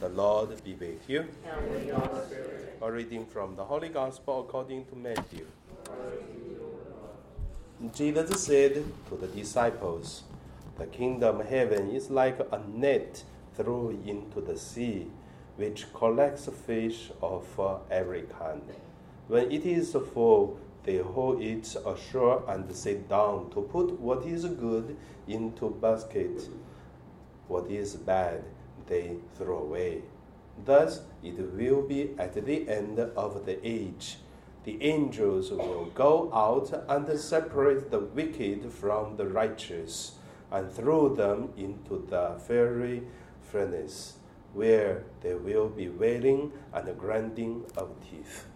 The Lord be with you. A reading from the Holy Gospel according to Matthew. Jesus said to the disciples, The kingdom of heaven is like a net thrown into the sea, which collects fish of every kind. When it is full, they haul it ashore and sit down to put what is good into basket. What is bad, they throw away. Thus it will be at the end of the age. The angels will go out and separate the wicked from the righteous and throw them into the fiery furnace, where there will be wailing and grinding of teeth.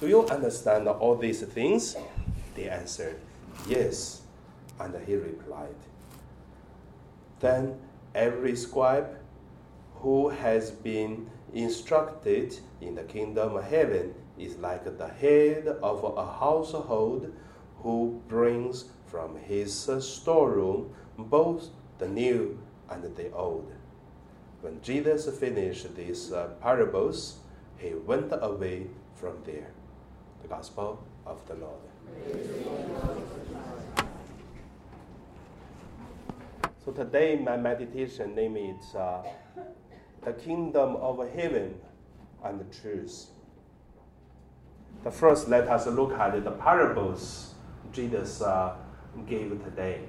Do you understand all these things? They answered, Yes. And he replied, Then every scribe who has been instructed in the kingdom of heaven is like the head of a household who brings from his storeroom both the new and the old. When Jesus finished these uh, parables, he went away from there. The Gospel of the Lord. So today my meditation name is uh, the kingdom of heaven and the truth. The first, let us look at the parables Jesus uh, gave today.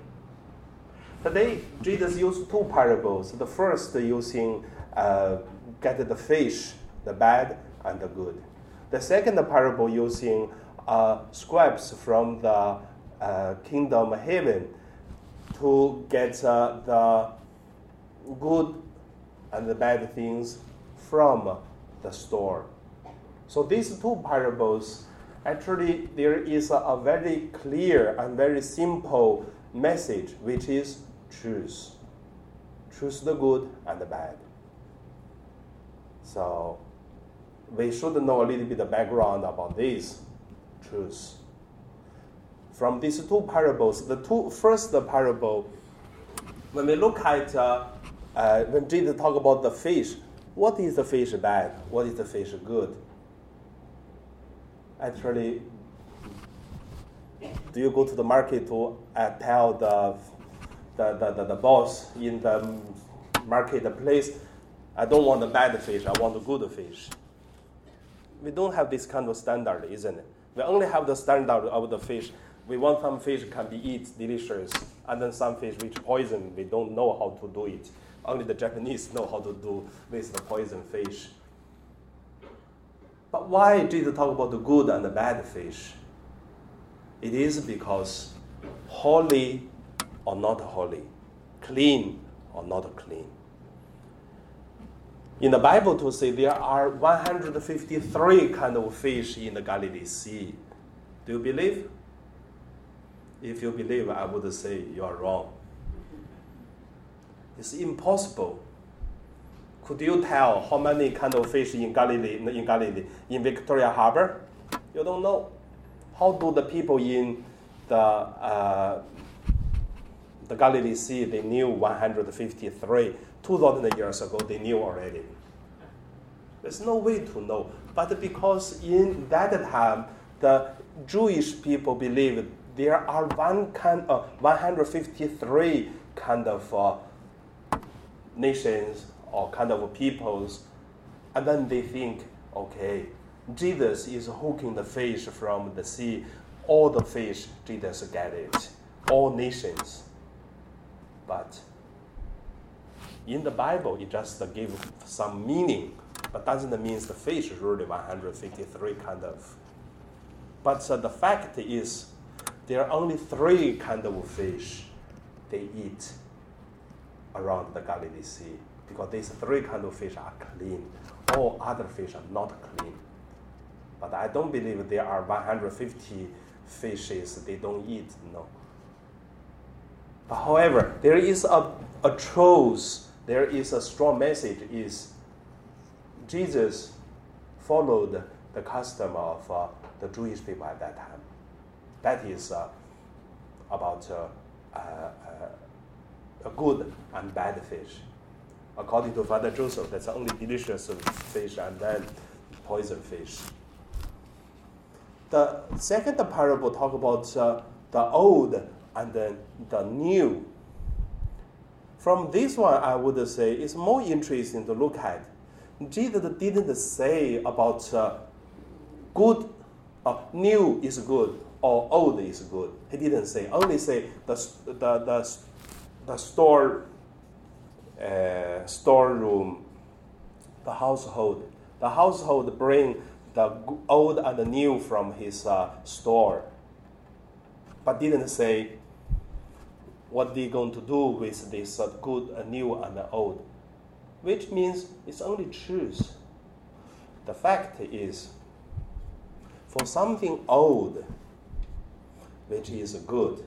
Today, Jesus used two parables. The first using uh, get the fish, the bad and the good. The second parable using uh, scribes from the uh, kingdom of heaven to get uh, the good and the bad things from the store. So these two parables, actually, there is a, a very clear and very simple message, which is choose. Choose the good and the bad. So we should know a little bit of background about this truth. From these two parables, the two first parable, when we look at uh, uh, when Jesus talk about the fish, what is the fish bad? What is the fish good? Actually, do you go to the market to uh, tell the, the, the, the, the boss in the marketplace, I don't want the bad fish, I want the good fish? We don't have this kind of standard, isn't it? We only have the standard of the fish. We want some fish can be eat delicious, and then some fish which poison. We don't know how to do it. Only the Japanese know how to do with the poison fish. But why did Jesus talk about the good and the bad fish? It is because holy or not holy, clean or not clean. In the Bible, to say there are 153 kind of fish in the Galilee Sea. Do you believe? If you believe, I would say you are wrong. It's impossible. Could you tell how many kind of fish in Galilee, in Galilee, in Victoria Harbor? You don't know. How do the people in the uh, the Galilee Sea they knew 153? 2,000 years ago they knew already. There's no way to know. But because in that time the Jewish people believed there are one kind of 153 kind of uh, nations or kind of peoples, and then they think, okay, Jesus is hooking the fish from the sea. All the fish, Jesus get it. All nations. But in the Bible, it just gives some meaning, but doesn't mean the fish is really 153 kind of. But uh, the fact is, there are only three kind of fish they eat around the Galilee Sea because these three kind of fish are clean. All other fish are not clean. But I don't believe there are 150 fishes they don't eat. No. But however, there is a, a truth, there is a strong message is Jesus followed the custom of uh, the Jewish people at that time. That is uh, about uh, uh, a good and bad fish. according to Father Joseph, that's only delicious fish and then poison fish. The second parable talk about uh, the old and then the new. From this one, I would say it's more interesting to look at. Jesus didn't say about uh, good, uh, new is good or old is good. He didn't say. Only say the the the, the store uh, storeroom, the household. The household bring the old and the new from his uh, store, but didn't say what they're going to do with this uh, good, uh, new, and old, which means it's only truth. The fact is, for something old, which is good,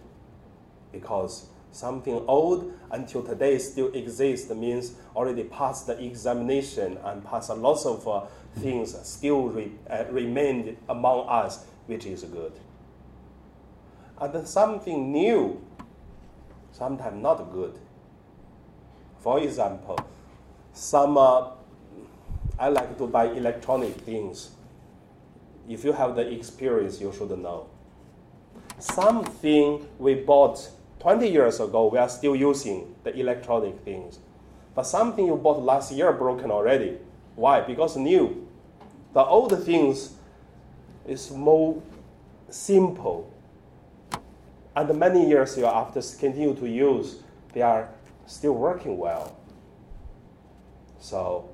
because something old until today still exists means already passed the examination and passed a lot of uh, things still re, uh, remain among us, which is good. And something new sometimes not good. For example, some uh, I like to buy electronic things. If you have the experience, you should know. Something we bought 20 years ago, we are still using the electronic things. But something you bought last year broken already. Why? Because new. The old things is more simple and many years you after continue to use, they are still working well. So,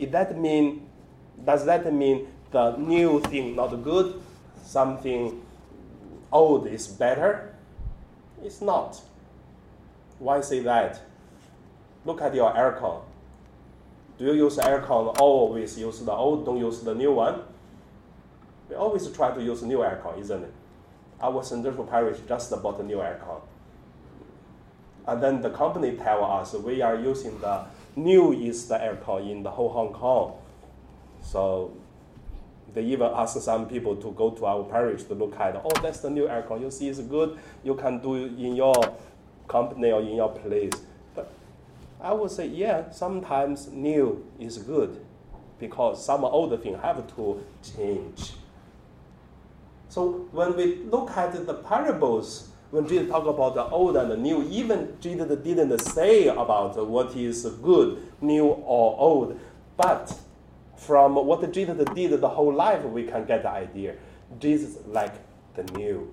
if that mean, does that mean the new thing not good, something Oh, old is better? It's not. Why say that? Look at your aircon. Do you use aircon always use the old, don't use the new one? We always try to use new aircon, isn't it? our central parish just bought a new aircon. And then the company tell us we are using the newest aircon in the whole Hong Kong. So they even ask some people to go to our parish to look at, oh, that's the new aircon. You see it's good. You can do it in your company or in your place. But I would say, yeah, sometimes new is good because some old things have to change. So when we look at the parables, when Jesus talk about the old and the new, even Jesus didn't say about what is good, new or old, but from what Jesus did the whole life, we can get the idea. Jesus like the new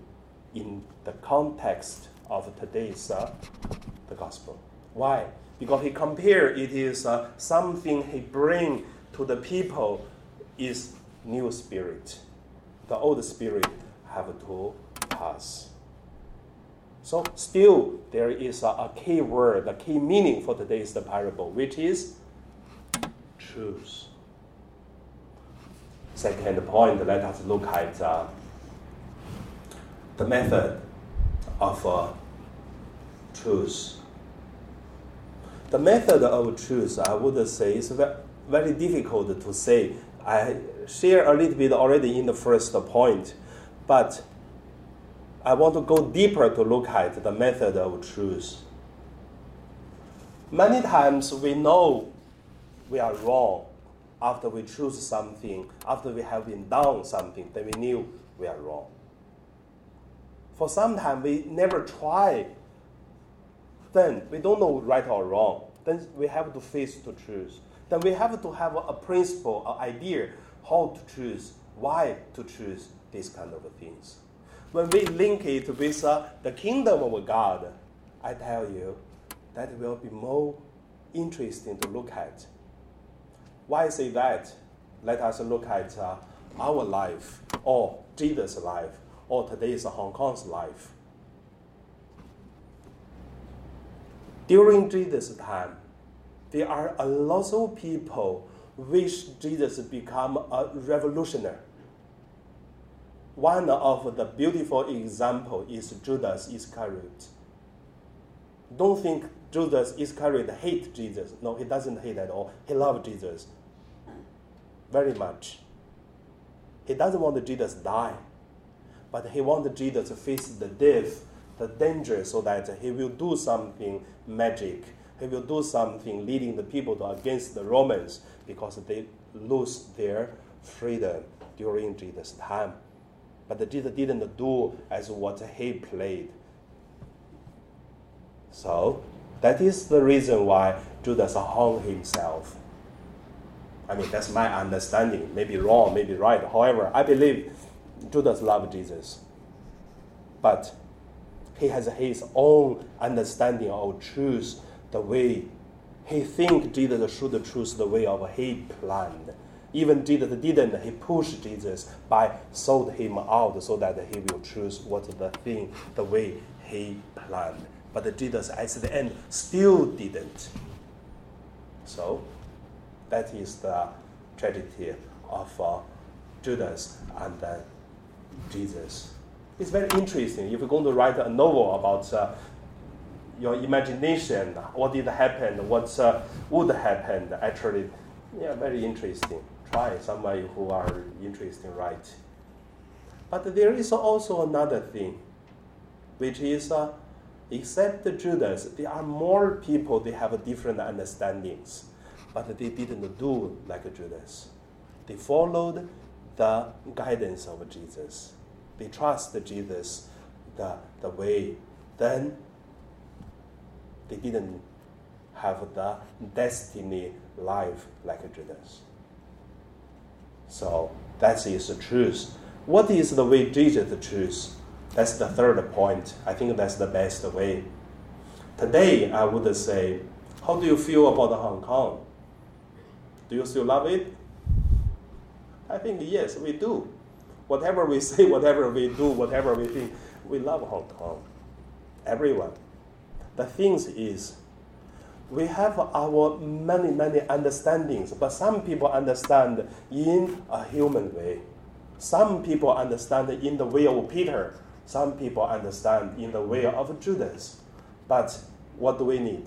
in the context of today's uh, the gospel. Why? Because he compare it is uh, something he bring to the people is new spirit the old spirit have to pass. So still there is a, a key word, a key meaning for today's the parable, which is truth. Second point, let us look at uh, the method of uh, truth. The method of truth, I would say, is very difficult to say I share a little bit already in the first point, but I want to go deeper to look at the method of truth. Many times we know we are wrong after we choose something, after we have been done something, then we knew we are wrong. For some time we never try, then we don't know right or wrong. Then we have to face the truth then we have to have a principle, an idea how to choose, why to choose these kind of things. When we link it with uh, the kingdom of God, I tell you, that will be more interesting to look at. Why say that? Let us look at uh, our life, or Jesus' life, or today's Hong Kong's life. During Jesus' time, there are a lot of people wish Jesus become a revolutionary. One of the beautiful example is Judas Iscariot. Don't think Judas Iscariot hate Jesus. No, he doesn't hate at all. He loves Jesus very much. He doesn't want Jesus die, but he wants Jesus to face the death, the danger, so that he will do something magic He will do something leading the people to against the Romans because they lose their freedom during Jesus' time. But Jesus didn't do as what he played. So that is the reason why Judas hung himself. I mean, that's my understanding. Maybe wrong, maybe right. However, I believe Judas loved Jesus. But he has his own understanding of truth, the way he think Jesus should choose the way of he planned. Even Jesus didn't, he pushed Jesus by sold him out so that he will choose what the thing, the way he planned. But Jesus at the end still didn't. So that is the tragedy of uh, Judas and uh, Jesus. It's very interesting. If you're going to write a novel about uh, your imagination, what did happen, what uh, would happen, actually, yeah, very interesting. Try somebody who are interesting, right? But there is also another thing, which is uh, except Judas, there are more people, they have different understandings, but they didn't do like Judas. They followed the guidance of Jesus. They trust Jesus the, the way. Then they didn't have the destiny life like Judas. So that is the truth. What is the way Jesus choose? That's the third point. I think that's the best way. Today, I would say, how do you feel about Hong Kong? Do you still love it? I think yes, we do. Whatever we say, whatever we do, whatever we think, we love Hong Kong. Everyone. The thing is, we have our many, many understandings, but some people understand in a human way. Some people understand in the way of Peter. Some people understand in the way of Judas. But what do we need?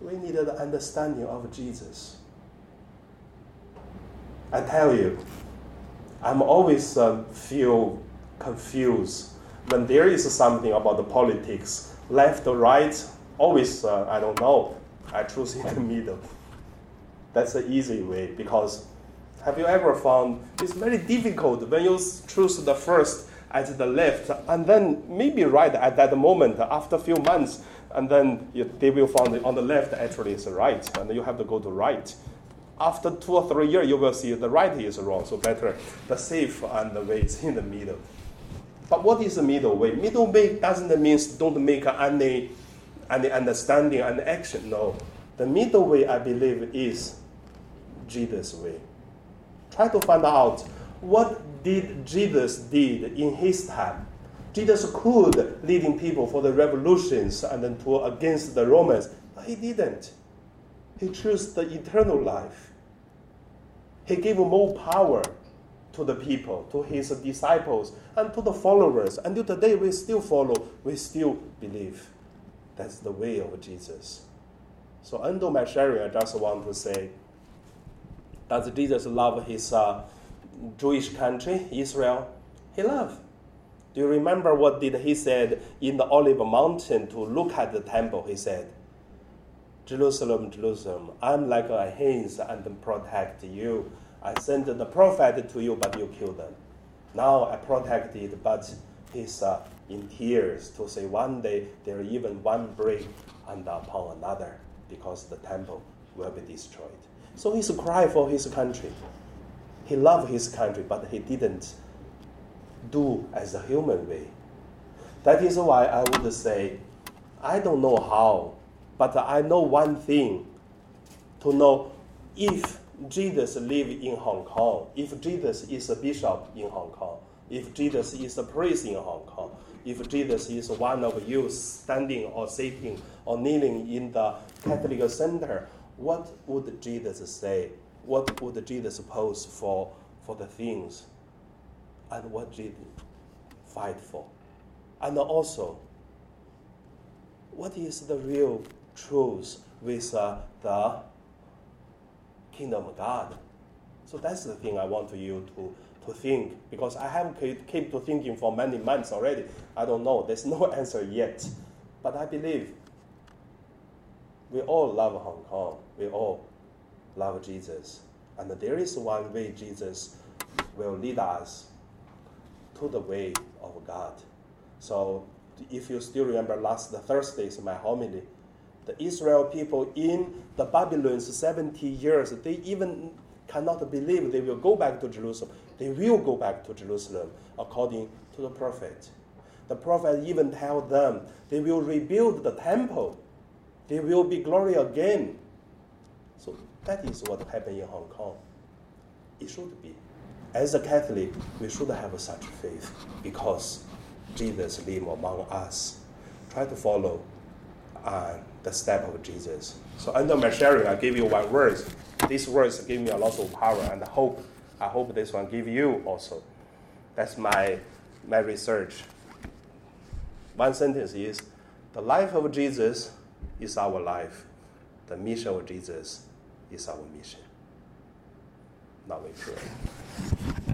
We need the understanding of Jesus. I tell you, I'm always uh, feel confused when there is something about the politics, left or right. Always, uh, I don't know. I choose in the middle. That's the easy way because have you ever found it's very difficult when you choose the first at the left, and then maybe right at that moment after a few months, and then you, they will find on the left actually is right, and you have to go to right. After two or three years, you will see the right is wrong, so better the safe and the way is in the middle. But what is the middle way? Middle way doesn't mean don't make any, any understanding and action. No. The middle way, I believe, is Jesus' way. Try to find out what did Jesus did in his time. Jesus could leading people for the revolutions and then to against the Romans, but he didn't. He chose the eternal life. He gave more power to the people, to his disciples, and to the followers. Until today, we still follow, we still believe. That's the way of Jesus. So, under my sharing, I just want to say, does Jesus love his uh, Jewish country, Israel, he loved. Do you remember what did he said in the Olive Mountain to look at the temple? He said, Jerusalem, Jerusalem, I'm like a hens and protect you. I sent the prophet to you, but you killed them. Now I protected, but he's uh, in tears to say one day there are even one break and upon another because the temple will be destroyed. So he's cry for his country. He loved his country, but he didn't do as a human way. That is why I would say, I don't know how, but I know one thing to know if Jesus lived in Hong Kong, if Jesus is a bishop in Hong Kong, if Jesus is a priest in Hong Kong, if Jesus is one of you standing or sitting or kneeling in the Catholic center, what would Jesus say what would Jesus pose for, for the things and what Jesus fight for. And also, what is the real truth with uh, the kingdom of God? So that's the thing I want you to, to think because I have kept to thinking for many months already. I don't know. There's no answer yet. But I believe we all love Hong Kong. We all love Jesus. And there is one way Jesus will lead us to the way of God. So if you still remember last the Thursday's my homily, the Israel people in the Babylon's 70 years, they even cannot believe they will go back to Jerusalem. They will go back to Jerusalem according to the prophet. The prophet even tell them they will rebuild the temple. There will be glory again. So that is what happened in Hong Kong. It should be. As a Catholic, we should have such faith because Jesus lives among us. Try to follow uh, the step of Jesus. So under my sharing, I give you one verse. These words give me a lot of power and hope. I hope this one give you also. That's my my research. One sentence is, the life of Jesus is our life. The mission of Jesus is our mission. Now we pray.